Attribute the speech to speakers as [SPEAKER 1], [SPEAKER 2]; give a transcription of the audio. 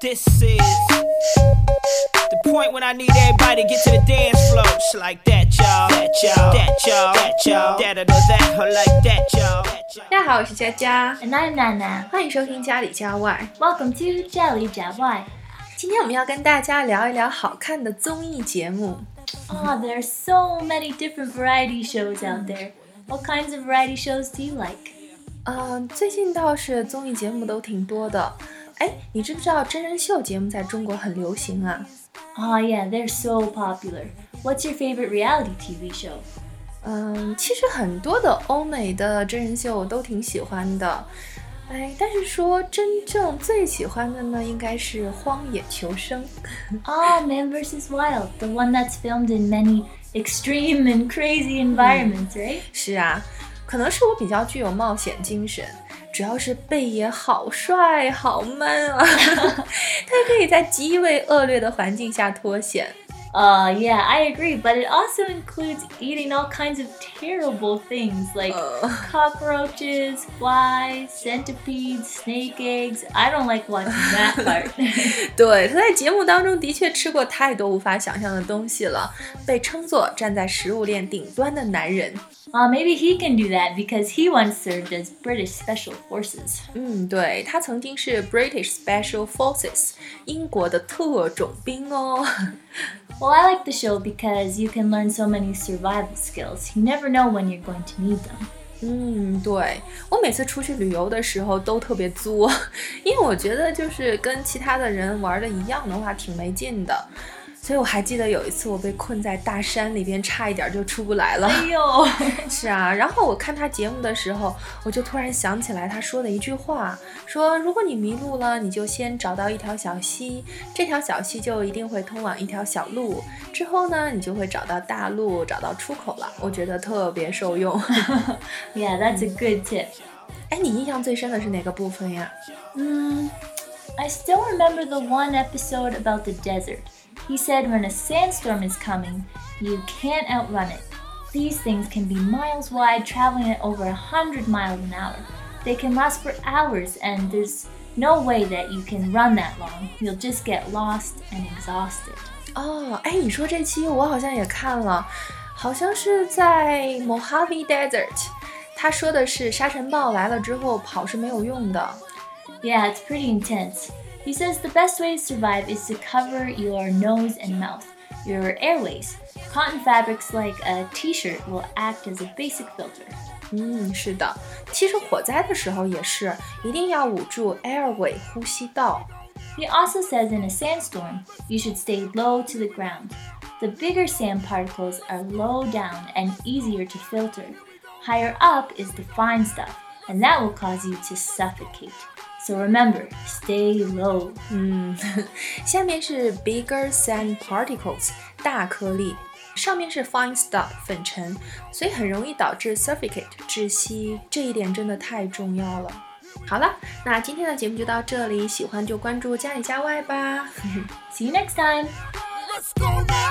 [SPEAKER 1] This is the point when I need everybody to get to the dance floor. Just like that, y'all. That, y'all. That, y'all. That, y'all. That, or that, or like that, y'all.
[SPEAKER 2] 大家好，我是佳佳，
[SPEAKER 3] And I'm Nana.
[SPEAKER 2] 欢迎收听家里家外。
[SPEAKER 3] Welcome to 家里家外。
[SPEAKER 2] 今天我们要跟大家聊一聊好看的综艺节目。
[SPEAKER 3] Oh, there are so many different variety shows out there. What kinds of variety shows do you like?
[SPEAKER 2] 嗯、最近倒是综艺节目都挺多的。 哎，你知不知道真人秀节目在中国很流行啊？
[SPEAKER 3] Oh, yeah, they're so popular. What's your favorite reality TV show?
[SPEAKER 2] 嗯，其实很多的欧美的真人秀我都挺喜欢的。哎，但是说真正最喜欢的呢，应该是《荒野求生》。
[SPEAKER 3] Oh, Man vs. Wild, the one that's filmed in many extreme and crazy environments, right?
[SPEAKER 2] 是啊，可能是我比较具有冒险精神， 主要是贝爷好帅好 man 啊，他可以在极为恶劣的环境下脱险。
[SPEAKER 3] Uh, yeah, I agree, but it also includes eating all kinds of terrible things like cockroaches, flies, centipedes, snake eggs. I don't like watching that part.
[SPEAKER 2] 对，他在节目当中的确吃过太多无法想象的东西了，被称作站在食物链顶端的男人。
[SPEAKER 3] uh, maybe he can do that because he once served as British Special Forces.
[SPEAKER 2] 嗯，对他曾经是 British Special Forces 英国的特种兵哦。
[SPEAKER 3] Well, I like the show because you can learn so many survival skills. You never know when you're going to need them.
[SPEAKER 2] 嗯，对我每次出去旅游的时候都特别作，因为我觉得就是跟其他的人玩的一样的话挺没劲的。 所以我还记得有一次我被困在大山里边，差一点就出不来了。
[SPEAKER 3] 哎呦
[SPEAKER 2] 是啊，然后我看他节目的时候，我就突然想起来他说的一句话，说如果你迷路了，你就先找到一条小溪，这条小溪就一定会通往一条小路，之后呢，你就会找到大路，找到出口了。我觉得特别受用。
[SPEAKER 3] yeah, that's a good tip.
[SPEAKER 2] 哎，你印象最深的是哪个部分呀
[SPEAKER 3] ？Mm, I still remember the one episode about the desert. He said when a sandstorm is coming, you can't outrun it. These things can be miles wide, traveling at over a 100 miles an hour. They can last for hours, and there's no way that you can run that long. You'll just get lost and exhausted.
[SPEAKER 2] 哦，哎，你说这期我好像也看了，好像是在 Mojave Desert。他说的是沙尘暴来了之后跑是没有用的。
[SPEAKER 3] Yeah, it's pretty intense. He says the best way to survive is to cover your nose and mouth, your airways. Cotton fabrics like a t shirt will act as a basic filter.
[SPEAKER 2] 嗯，是的，其实火灾的时候也是，一定要捂住 airway 呼吸道。
[SPEAKER 3] He also says in a sandstorm, you should stay low to the ground. The bigger sand particles are low down and easier to filter. Higher up is the fine stuff, and that will cause you to suffocate. So remember, stay low.
[SPEAKER 2] 嗯，下面是 bigger sand particles 大颗粒，上面是 fine stuff 粉尘，所以很容易导致 suffocate 窒息，这一点真的太重要了。好了，那今天的节目就到这里，喜欢就关注家里家外吧。
[SPEAKER 3] See you next time.
[SPEAKER 1] Let's go now.